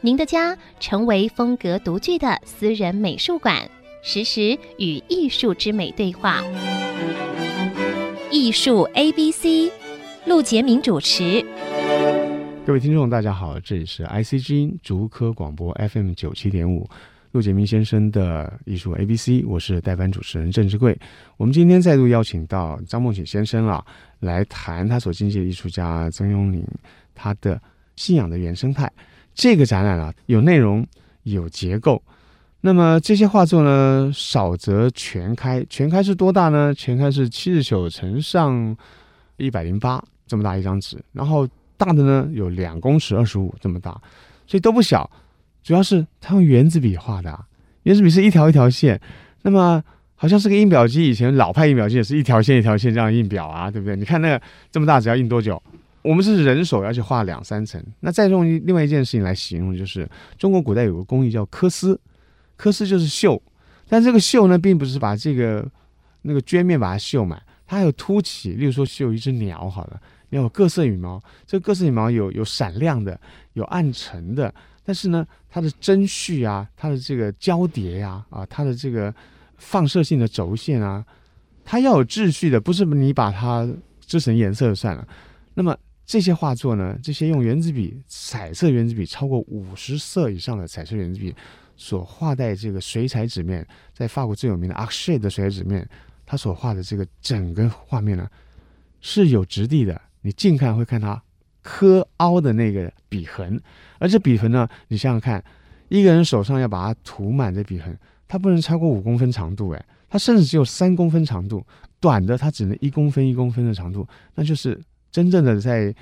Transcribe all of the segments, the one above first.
您的家成为风格独具的私人美术馆，实时与艺术之美对话。艺术 A B C，陆杰明主持。各位听众，大家好，这里是 ICG 竹科广播 FM 九七点五，陆杰明先生的艺术 A B C，我是代班主持人郑志贵。我们今天再度邀请到张梦棋先生啊，来谈他所经历的艺术家曾雍宁他的信仰的原生态。这个展览啊，有内容，有结构。那么这些画作呢，少则全开，全开是多大呢？全开是七十九乘上一百零八这么大一张纸，然后大的呢有两公尺二十五这么大，所以都不小。主要是他用原子笔画的，啊原子笔是一条一条线，那么好像是个印表机，以前老派印表机也是一条线一条线这样印表啊，对不对？你看那个这么大，只要印多久？我们是人手，要去画两三层。那再用另外一件事情来形容，就是中国古代有个工艺叫刻丝，刻丝就是绣，但这个绣呢，并不是把这个那个绢面把它绣满，它还有凸起。例如说绣一只鸟，好了，你有各色羽毛，这个各色羽毛有有闪亮的，有暗沉的，但是呢，它的针序啊，它的这个交叠呀，啊，它的这个放射性的轴线啊，它要有秩序的，不是你把它织成颜色就算了。那么这些画作呢，这些用原子笔、彩色原子笔超过五十色以上的彩色原子笔所画在这个水彩纸面，在法国最有名的 a r c h e 的水彩纸面，它所画的这个整个画面呢，是有质地的。你近看会看它刻凹的那个笔痕，而这笔痕呢，你想想看，一个人手上要把它涂满这笔痕，它不能超过五公分长度，诶，它甚至只有三公分长度，短的它只能一公分一公分的长度，那就是。真正的在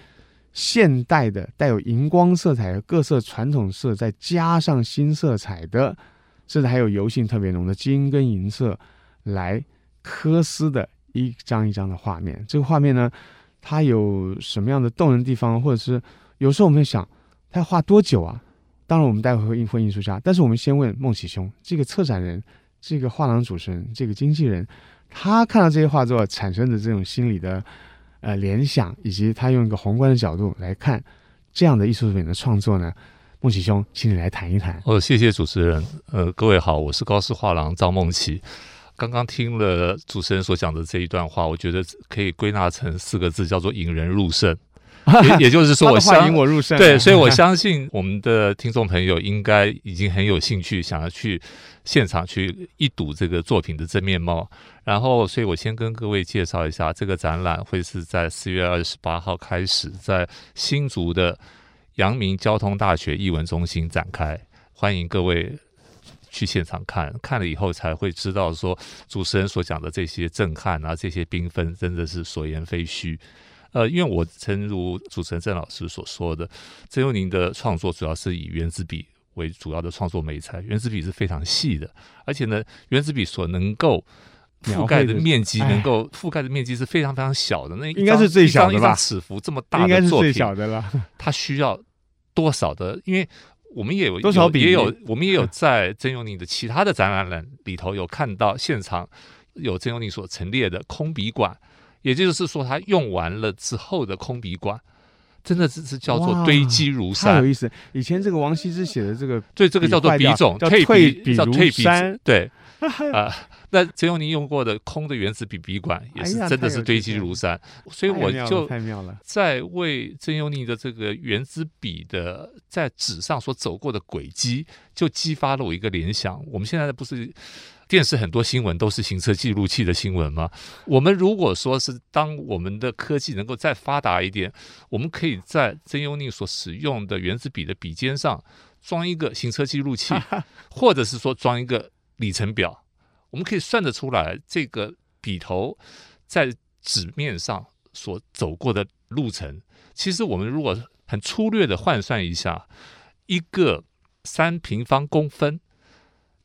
现代的带有荧光色彩和各色传统色，再加上新色彩的，甚至还有油性特别浓的金跟银色来刻丝的一张一张的画面。这个画面呢，它有什么样的动人地方，或者是有时候我们会想，他要画多久啊？当然，我们待会会应付艺术家，但是我们先问孟启兄，这个策展人、这个画廊主持人、这个经纪人，他看到这些画作产生的这种心理的。呃，联想以及他用一个宏观的角度来看这样的艺术品的创作呢，孟奇兄，请你来谈一谈。哦，谢谢主持人。呃，各位好，我是高斯画廊张梦琪。刚刚听了主持人所讲的这一段话，我觉得可以归纳成四个字，叫做引人入胜。也 也就是说，我相引我入胜。对，所以我相信我们的听众朋友应该已经很有兴趣，想要去现场去一睹这个作品的真面貌。然后，所以我先跟各位介绍一下，这个展览会是在四月二十八号开始，在新竹的阳明交通大学艺文中心展开，欢迎各位去现场看，看了以后才会知道说主持人所讲的这些震撼啊，这些缤纷，真的是所言非虚。呃，因为我诚如主持人郑老师所说的，曾佑宁的创作主要是以原子笔为主要的创作媒材，原子笔是非常细的，而且呢，原子笔所能够覆盖的面积，能够覆盖的面积是非常非常小的。那应该是最小的吧？一张尺幅这么大的作品，应该是最小的了。它需要多少的？因为我们也有 多少笔也有，我们也有 在曾雍宁的其他的展览里头有看到现场有曾雍宁所陈列的空笔管。也就是说，他用完了之后的空笔管，真的只是叫做堆积如山，太有意思。以前这个王羲之写的这个，对，这个叫做笔种，叫退笔叫退笔山，对 啊、呃。那曾雍宁用过的空的原子笔笔管，也是真的是堆积如山。所以我就在为曾雍宁的这个原子笔的在纸上所走过的轨迹，就激发了我一个联想。我们现在不是。电视很多新闻都是行车记录器的新闻吗？我们如果说是当我们的科技能够再发达一点，我们可以在曾雍宁所使用的原子笔的笔尖上装一个行车记录器，或者是说装一个里程表，我们可以算得出来这个笔头在纸面上所走过的路程。其实我们如果很粗略的换算一下，一个三平方公分，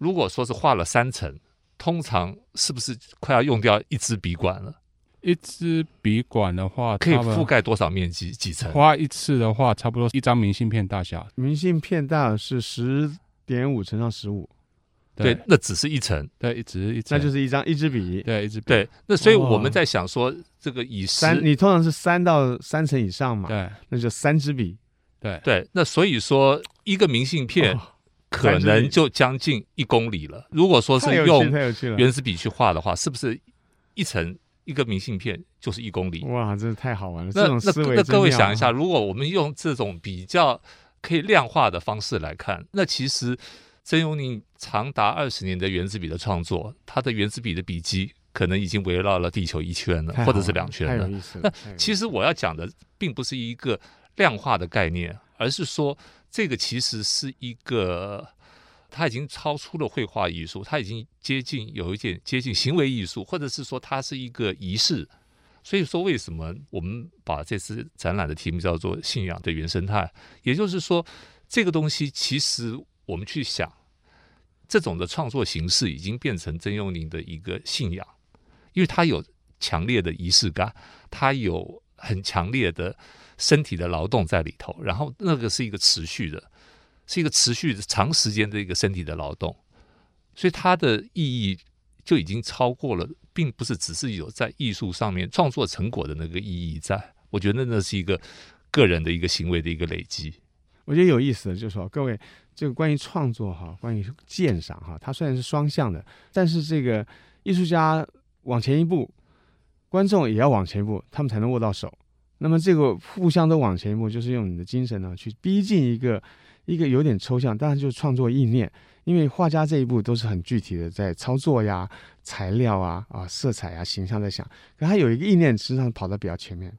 如果说是画了三层，通常是不是快要用掉一支笔管了？一支笔管的话，可以覆盖多少面积？几层？画一次的话，差不多一张明信片大小。明信片大是十点五乘上十五，对，那只是一层，对，只是一层，那就是一张一支笔，对，一支笔。对，那所以我们在想说，这个以三，你通常是三到三层以上嘛？对，那就三支笔。对对，那所以说一个明信片可能就将近一公里了。如果说是用原子笔去画的话，是不是一层？一个明信片就是一公里，哇，真是太好玩了！那那那各位想一下，如果我们用这种比较可以量化的方式来看，那其实曾永宁长达二十年的原子笔的创作，他的原子笔的笔迹可能已经围绕了地球一圈了，或者是两圈了。了那其实我要讲的并不是一个量化的概念，而是说这个其实是一个。它已经超出了绘画艺术，它已经接近有一点接近行为艺术，或者是说它是一个仪式。所以说，为什么我们把这次展览的题目叫做“信仰的原生态”？也就是说，这个东西其实我们去想，这种的创作形式已经变成曾永宁的一个信仰，因为它有强烈的仪式感，它有很强烈的身体的劳动在里头，然后那个是一个持续的。是一个持续的长时间的一个身体的劳动，所以它的意义就已经超过了，并不是只是有在艺术上面创作成果的那个意义在。我觉得那是一个个人的一个行为的一个累积。我觉得有意思的就是说，各位这个关于创作哈，关于鉴赏哈，它虽然是双向的，但是这个艺术家往前一步，观众也要往前一步，他们才能握到手。那么这个互相都往前一步，就是用你的精神呢去逼近一个。一个有点抽象，当然就是创作意念，因为画家这一步都是很具体的，在操作呀、材料啊、啊色彩啊、形象在想，可他有一个意念，实际上跑得比较前面，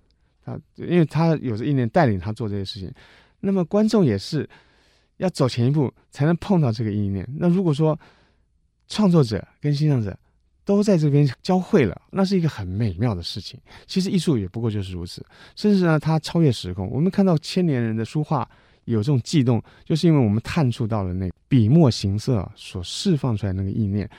他因为他有着意念带领他做这些事情，那么观众也是要走前一步才能碰到这个意念。那如果说创作者跟欣赏者都在这边交汇了，那是一个很美妙的事情。其实艺术也不过就是如此，甚至呢，它超越时空。我们看到千年人的书画。有这种悸动，就是因为我们探触到了那笔墨形色所释放出来那个意念。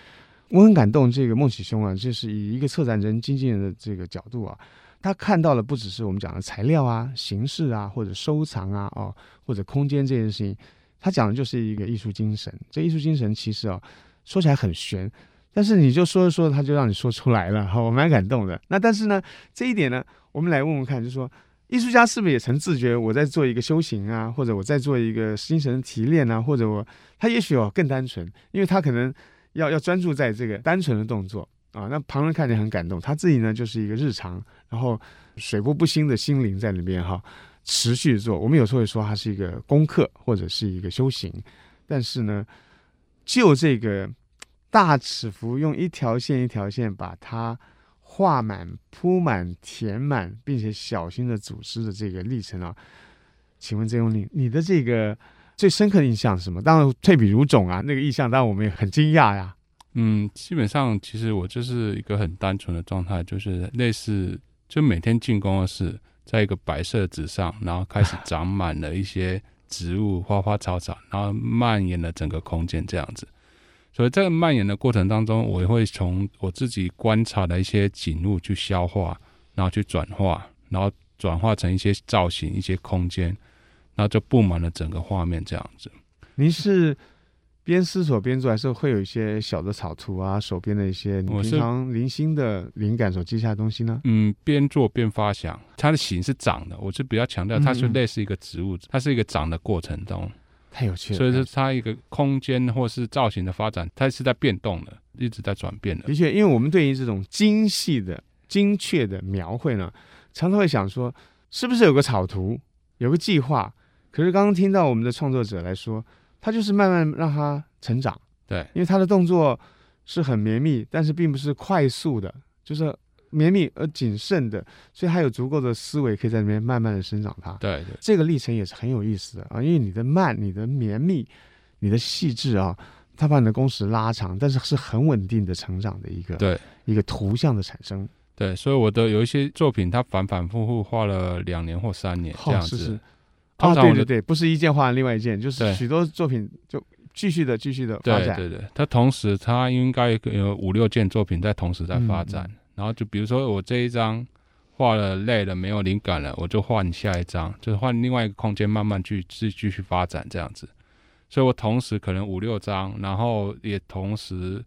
我很感动，这个孟启兄啊，就是以一个策展人、经纪人的这个角度啊，他看到了不只是我们讲的材料啊、形式啊，或者收藏啊、哦或者空间这件事情，他讲的就是一个艺术精神。这艺术精神其实啊，说起来很玄，但是你就说着说着，他就让你说出来了，哈，我蛮感动的。那但是呢，这一点呢，我们来问问看，就是说。艺术家是不是也曾自觉我在做一个修行啊，或者我在做一个精神提炼啊，或者我他也许哦更单纯，因为他可能要要专注在这个单纯的动作啊，那旁人看见很感动，他自己呢就是一个日常，然后水波不兴的心灵在里边哈，持续做。我们有时候会说它是一个功课或者是一个修行，但是呢，就这个大尺幅用一条线一条线把它。画满、铺满、填满，并且小心的组织的这个历程啊，请问曾永宁，你的这个最深刻的印象是什么？当然退笔如种啊，那个印象当然我们也很惊讶呀。嗯，基本上其实我就是一个很单纯的状态，就是类似就每天进工作室，在一个白色纸上，然后开始长满了一些植物、花花草草，然后蔓延了整个空间这样子。所以在蔓延的过程当中，我也会从我自己观察的一些景物去消化，然后去转化，然后转化成一些造型、一些空间，然后就布满了整个画面这样子。您是边思索边做，还是会有一些小的草图啊？手边的一些你平常零星的灵感所记下的东西呢？嗯，边做边发想。它的形是长的，我是比较强调它是类似一个植物，嗯嗯它是一个长的过程中。太有趣了，所以说它一个空间或是造型的发展，它是在变动的，一直在转变的。的确，因为我们对于这种精细的、精确的描绘呢，常常会想说，是不是有个草图，有个计划？可是刚刚听到我们的创作者来说，他就是慢慢让它成长。对，因为他的动作是很绵密，但是并不是快速的，就是。绵密而谨慎的，所以它有足够的思维可以在里面慢慢的生长它。对对，这个历程也是很有意思的啊，因为你的慢、你的绵密、你的细致啊，它把你的工时拉长，但是是很稳定的成长的一个对一个图像的产生。对，所以我的有一些作品，它反反复复画了两年或三年这样子。哦是是啊，对对对，不是一件画另外一件，就是许多作品就继续的继续的发展。对对对，它同时它应该有五六件作品在同时在发展。嗯然后就比如说我这一张画了累了没有灵感了，我就换下一张，就是换另外一个空间慢慢去继继续发展这样子。所以我同时可能五六张，然后也同时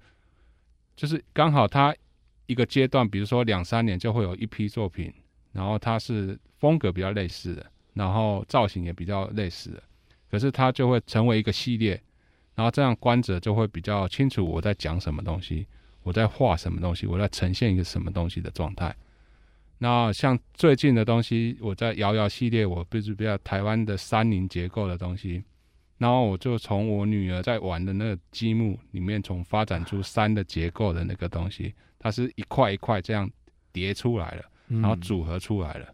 就是刚好它一个阶段，比如说两三年就会有一批作品，然后它是风格比较类似的，然后造型也比较类似的，可是它就会成为一个系列，然后这样观者就会比较清楚我在讲什么东西。我在画什么东西？我在呈现一个什么东西的状态？那像最近的东西，我在瑶瑶系列，我不是比较台湾的山林结构的东西，然后我就从我女儿在玩的那个积木里面，从发展出山的结构的那个东西，它是一块一块这样叠出来的，然后组合出来了。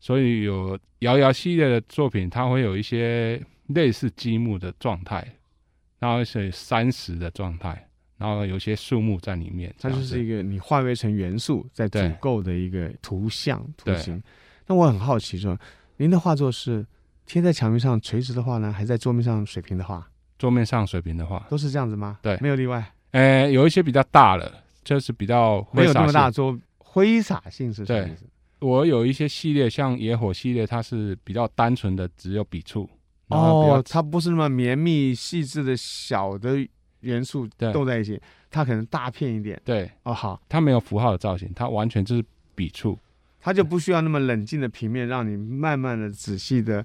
所以有瑶瑶系列的作品，它会有一些类似积木的状态，然后是山石的状态。然后有些树木在里面，它就是一个你化为成元素在组构的一个图像图形。那我很好奇说，您的画作是贴在墙面上垂直的画呢，还是在桌面上水平的画？桌面上水平的画都是这样子吗？对，没有例外。呃，有一些比较大了，就是比较没有那么大桌，挥洒性是什么意思？我有一些系列，像野火系列，它是比较单纯的，只有笔触。哦，它不是那么绵密细致的小的。元素都在一起，它可能大片一点。对，哦，好，它没有符号的造型，它完全就是笔触，它就不需要那么冷静的平面，让你慢慢的、仔细的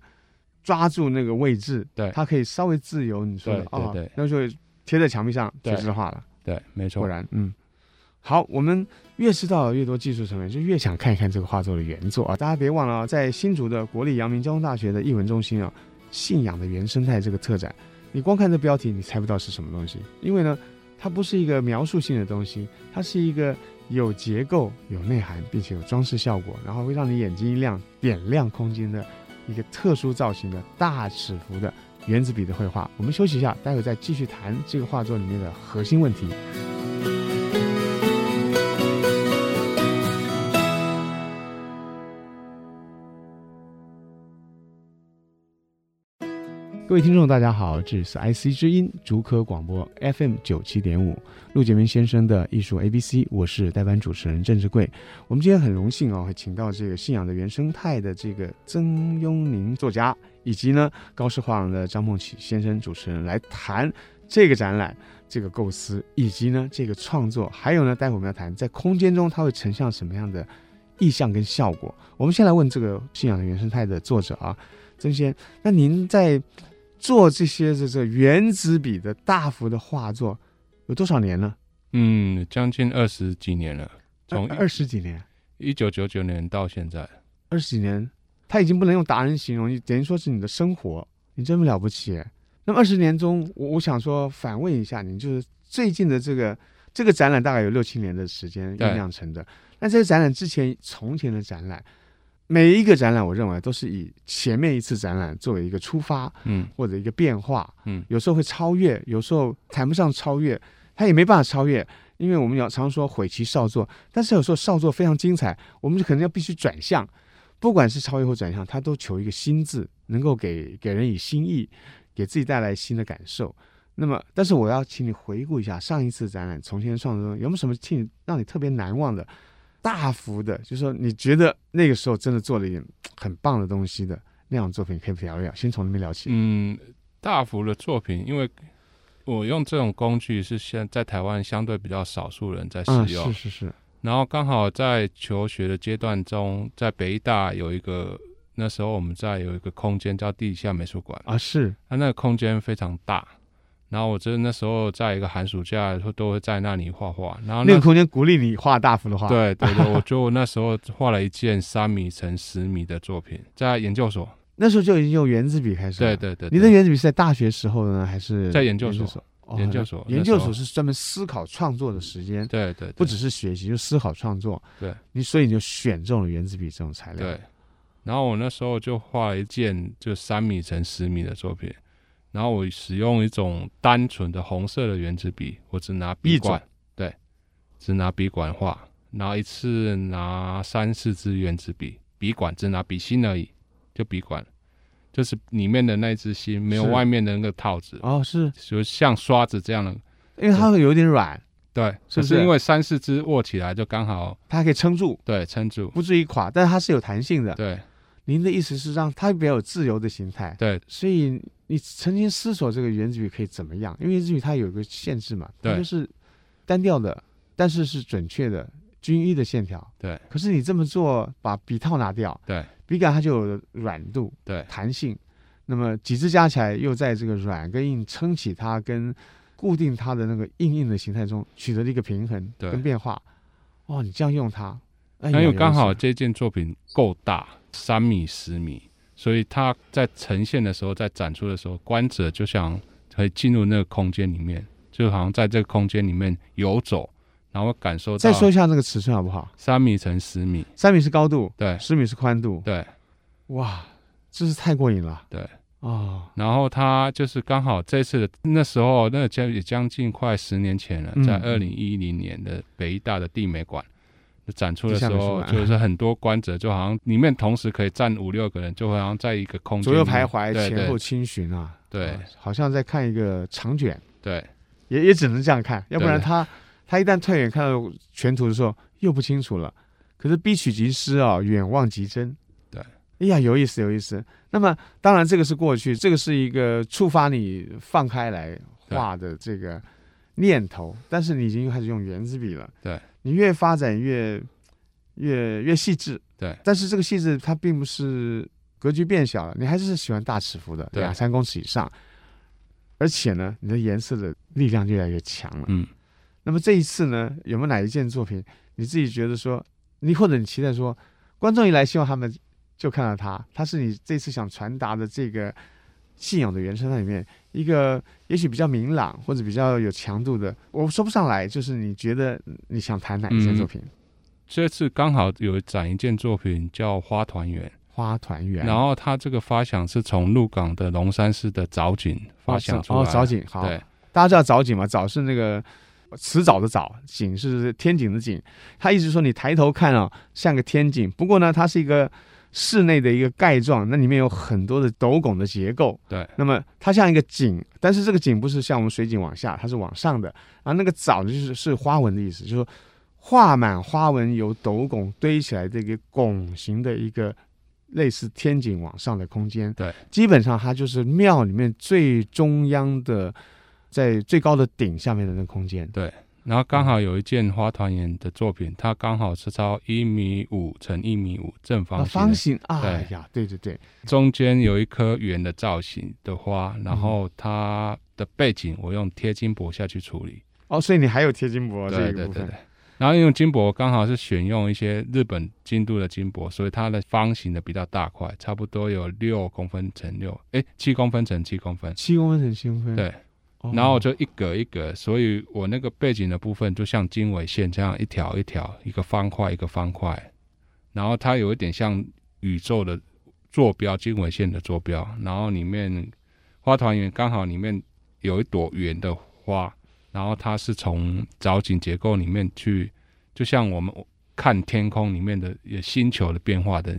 抓住那个位置。对，它可以稍微自由。你说的，对对对，那就贴在墙壁上垂直画了。对，没错。果然，嗯，好，我们越知道越多技术层面，就越想看一看这个画作的原作啊！大家别忘了，在新竹的国立阳明交通大学的艺文中心啊，信仰的原生态这个特展。你光看这标题，你猜不到是什么东西，因为呢，它不是一个描述性的东西，它是一个有结构、有内涵，并且有装饰效果，然后会让你眼睛一亮、点亮空间的一个特殊造型的大尺幅的原子笔的绘画。我们休息一下，待会再继续谈这个画作里面的核心问题。各位听众，大家好，这里是 IC 之音竹科广播 FM 九七点五，陆杰明先生的艺术 ABC，我是代班主持人郑志贵。我们今天很荣幸哦，会请到这个信仰的原生态的这个曾雍宁作家，以及呢高师画廊的张梦启先生主持人来谈这个展览、这个构思，以及呢这个创作，还有呢待会我们要谈在空间中它会呈现什么样的意象跟效果。我们先来问这个信仰的原生态的作者啊，曾先，那您在做这些这这原子笔的大幅的画作有多少年了？嗯，将近二十几年了，从二十几年，一九九九年到现在，二十几年，他已经不能用达人形容，你等于说是你的生活，你真了不起。那么二十年中，我我想说反问一下你，就是最近的这个这个展览大概有六七年的时间酝酿成的，那这个展览之前从前的展览。每一个展览，我认为都是以前面一次展览作为一个出发，嗯，或者一个变化，嗯，有时候会超越，有时候谈不上超越，它也没办法超越，因为我们要常说毁其少作，但是有时候少作非常精彩，我们就可能要必须转向，不管是超越或转向，它都求一个新字，能够给给人以新意，给自己带来新的感受。那么，但是我要请你回顾一下上一次展览从前创作中有没有什么让你特别难忘的？大幅的，就是说你觉得那个时候真的做了一点很棒的东西的那样作品，可以聊一聊。先从那边聊起。嗯，大幅的作品，因为我用这种工具是现在台湾相对比较少数人在使用。嗯，是是是。然后刚好在求学的阶段中，在北艺大有一个，那时候我们在有一个空间叫地下美术馆啊，是。它那个空间非常大。然后我真的那时候在一个寒暑假，都会在那里画画。然后那，那个空间鼓励你画大幅的画。对对对，我就那时候画了一件三米乘十米的作品，在研究所。那时候就已经用原子笔开始了。对对对，对。你的原子笔是在大学时候呢，还是在研究所？研究所。研究所是专门思考创作的时间。对，对对。不只是学习，就思考创作。对。你所以你就选中了原子笔这种材料。对。然后我那时候就画了一件就三米乘十米的作品。然后我使用一种单纯的红色的原子笔，我只拿笔管，对，只拿笔管画，然后一次拿三四支原子笔，笔管只拿笔芯而已，就笔管。就是里面的那支芯没有外面的那个套子，哦，是就像刷子这样的。因为它会有点软，对，是不是因为三四支握起来就刚好它还可以撑住，对撑住。不至于垮，但是它是有弹性的。对您的意思是让它比较有自由的形态，对所以你曾经思索这个原子笔可以怎么样？因为原子笔它有一个限制嘛，它对就是单调的，但是是准确的、均一的线条。对可是你这么做，把笔套拿掉，对笔杆它就有软度、对弹性，那么几支加起来又在这个软跟硬撑起它跟固定它的那个硬硬的形态中取得了一个平衡对跟变化。哦，你这样用它，哎那因为刚好这件作品够大，三米十米，所以它在呈现的时候，在展出的时候，观者就想可以进入那个空间里面，就好像在这个空间里面游走，然后感受到。再说一下那个尺寸好不好？三米乘十米，三米是高度，对十米是宽度，对哇，真是太过瘾了。对。哦，然后他就是刚好这次的那时候，那将也将近快十年前了，嗯在二零一零年的北艺大的地美馆展出的时候，就是很多观者就好像里面同时可以站五六个人，就好像在一个空间左右徘徊，前后对轻巡啊，对啊好像在看一个长卷，对也也只能这样看，要不然他他一旦退远看到全图的时候又不清楚了。可是逼取即失啊，远望即真。对，哎呀，有意思，有意思。那么当然，这个是过去，这个是一个触发你放开来画的这个念头，但是你已经开始用原子笔了。对，你越发展越越越细致。对，但是这个细致它并不是格局变小了，你还是喜欢大尺幅的，对两三公尺以上。而且呢，你的颜色的力量越来越强了。嗯，那么这一次呢，有没有哪一件作品你自己觉得说，你或者你期待说，观众一来希望他们就看到它，它是你这次想传达的这个信仰的原生态里面一个也许比较明朗或者比较有强度的，我说不上来，就是你觉得你想谈哪一件作品？这次刚好有展一件作品叫《花团圆》，花团圆，然后它这个发想是从鹿港的龙山寺的藻井发想出来哦，藻井好，对大家知道藻井吗？藻是那个辞藻的藻，井是天井的井。他一直说你抬头看啊、哦，像个天井。不过呢，它是一个室内的一个盖状，那里面有很多的斗拱的结构。对，那么它像一个井，但是这个井不是像我们水井往下，它是往上的。然后那个藻就是是花纹的意思，就是说画满花纹，由斗拱堆起来的一个拱形的一个类似天井往上的空间。对，基本上它就是庙里面最中央的。在最高的顶下面的那个空间，对，然后刚好有一件花团圆的作品，它刚好是超一米五乘一米五正方形，方形啊，对哎呀，对对对，中间有一颗圆的造型的花，然后它的背景我用贴金箔下去处理。哦，所以你还有贴金箔对这一部分，对对对。然后用金箔刚好是选用一些日本京都的金箔，所以它的方形的比较大块，差不多有六公分乘六，哎，七公分乘七公分，七公分乘七公分，对。然后就一格一格，所以我那个背景的部分就像经纬线这样一条一条，一个方块一个方块，然后它有一点像宇宙的坐标，经纬线的坐标，然后里面花团圆刚好里面有一朵圆的花，然后它是从藻井结构里面去，就像我们看天空里面的星球的变化的。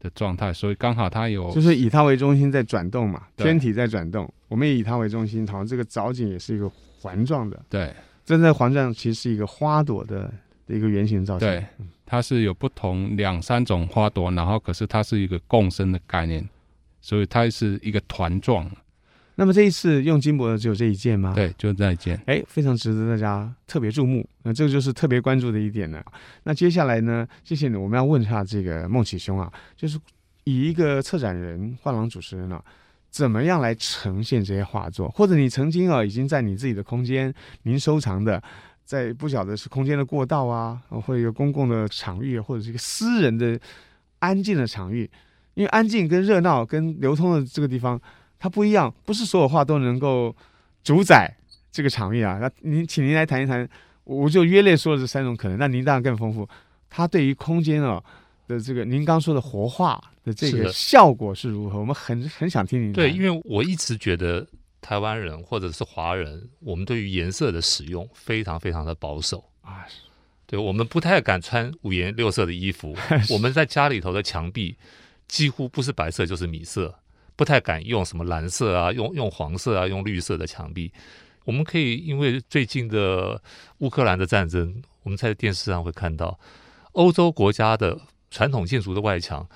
的状态，所以刚好它有，就是以它为中心在转动嘛，天体在转动，我们也以它为中心，好像这个藻井也是一个环状的，对，真正环状其实是一个花朵的的一个圆形造型，对，它是有不同两三种花朵，然后可是它是一个共生的概念，所以它是一个团状。那么这一次用金箔的只有这一件吗？对，就这一件。哎，非常值得大家特别注目。那这个就是特别关注的一点呢。那接下来呢，谢谢你，我们要问一下这个孟启兄啊，就是以一个策展人、画廊主持人啊，怎么样来呈现这些画作？或者你曾经啊，已经在你自己的空间，您收藏的，在不晓得是空间的过道啊，或者一个公共的场域，或者是一个私人的安静的场域，因为安静跟热闹跟流通的这个地方。它不一样，不是所有画都能够主宰这个场域啊。那您，请您来谈一谈，我就约略说了这三种可能。那您当然更丰富。它对于空间啊的这个，您刚说的活化的这个效果是如何？我们很很想听您。对，因为我一直觉得台湾人或者是华人，我们对于颜色的使用非常非常的保守啊。对，我们不太敢穿五颜六色的衣服。我们在家里头的墙壁几乎不是白色就是米色。不太敢用什么蓝色啊，用用黄色啊，用绿色的墙壁。我们可以因为最近的乌克兰的战争，我们在电视上会看到欧洲国家的传统建筑的外墙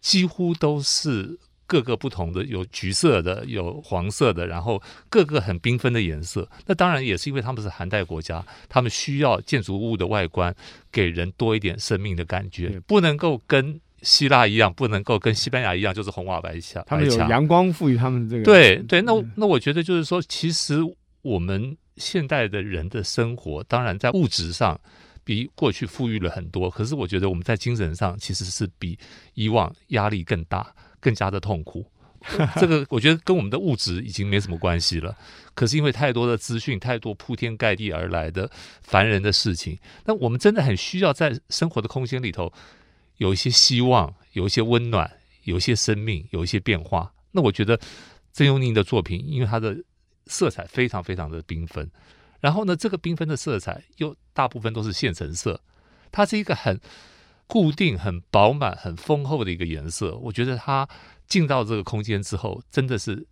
几乎都是各个不同的，有橘色的，有黄色的，然后各个很缤纷的颜色。那当然也是因为他们是寒带国家，他们需要建筑物的外观给人多一点生命的感觉，不能够跟希腊一样，不能够跟西班牙一样，就是红瓦白墙。他们有阳光赋予他们这个。对对，那那我觉得就是说，其实。我们现代的人的生活，当然在物质上比过去富裕了很多，可是我觉得我们在精神上其实是比以往压力更大，更加的痛苦。这个我觉得跟我们的物质已经没什么关系了，可是因为太多的资讯，太多铺天盖地而来的烦人的事情，那我们真的很需要在生活的空间里头有一些希望，有一些温暖，有一些生命，有一些变化。那我觉得曾佑宁的作品，因为他的。色彩非常非常的缤纷，然后呢，这个缤纷的色彩又大部分都是现成色，它是一个很固定、很饱满、很丰厚的一个颜色。我觉得它进到这个空间之后，真的是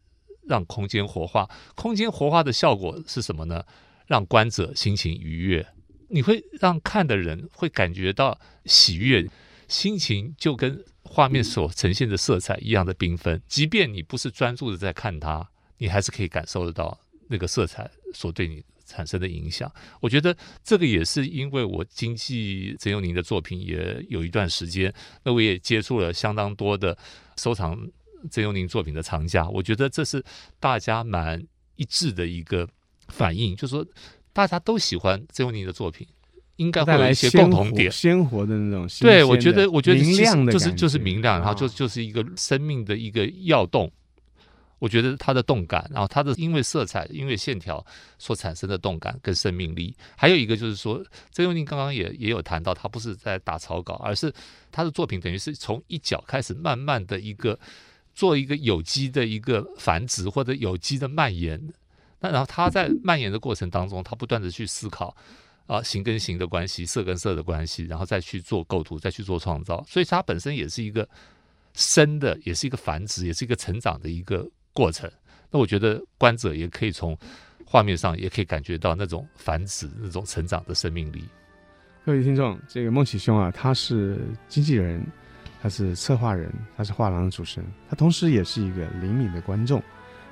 让空间活化。空间活化的效果是什么呢？让观者心情愉悦，你会让看的人会感觉到喜悦，心情就跟画面所呈现的色彩一样的缤纷。即便你不是专注的在看它。你还是可以感受得到那个色彩所对你产生的影响。我觉得这个也是因为我经济曾佑宁的作品也有一段时间，那我也接触了相当多的收藏曾佑宁作品的藏家。我觉得这是大家蛮一致的一个反应，就是说大家都喜欢曾佑宁的作品，应该会有一些共同点，鲜活的那种。对，我觉得，我觉得明亮的就是就是明亮，然后就就是一个生命的一个跃动。我觉得它的动感，然后它的因为色彩、因为线条所产生的动感跟生命力，还有一个就是说，曾佑宁刚刚也也有谈到，他不是在打草稿，而是他的作品等于是从一角开始，慢慢的一个做一个有机的一个繁殖或者有机的蔓延。那然后他在蔓延的过程当中，他不断的去思考啊形跟形的关系，色跟色的关系，然后再去做构图，再去做创造。所以它本身也是一个生的，也是一个繁殖，也是一个成长的一个。过程，那我觉得观者也可以从画面上也可以感觉到那种繁殖、那种成长的生命力。各位听众，这个孟启兄啊，他是经纪人，他是策划人，他是画廊的主持人，他同时也是一个灵敏的观众。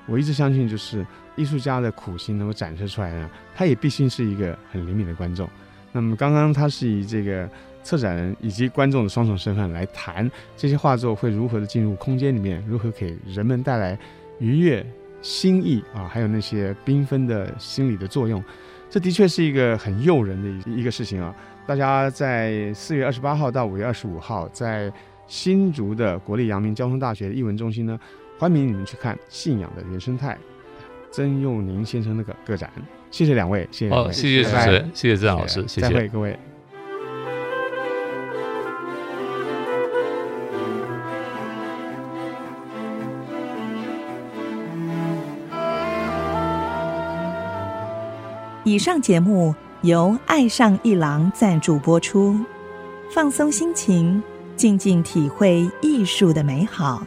我一直相信，就是艺术家的苦心能够展示出来呢，他也必须是一个很灵敏的观众。那么刚刚他是以这个策展人以及观众的双重身份来谈这些画作会如何的进入空间里面，如何给人们带来。愉悦、心意啊，还有那些缤纷的心理的作用，这的确是一个很诱人的一个事情啊！大家在四月二十八号到五月二十五号，在新竹的国立阳明交通大学的艺文中心呢，欢迎你们去看《信仰的原生态》曾佑宁先生那个个展。谢谢两位，谢谢，哦，谢谢主持人，谢谢郑老师，谢谢，再会各位。以上节目由爱上一郎赞助播出，放松心情，静静体会艺术的美好。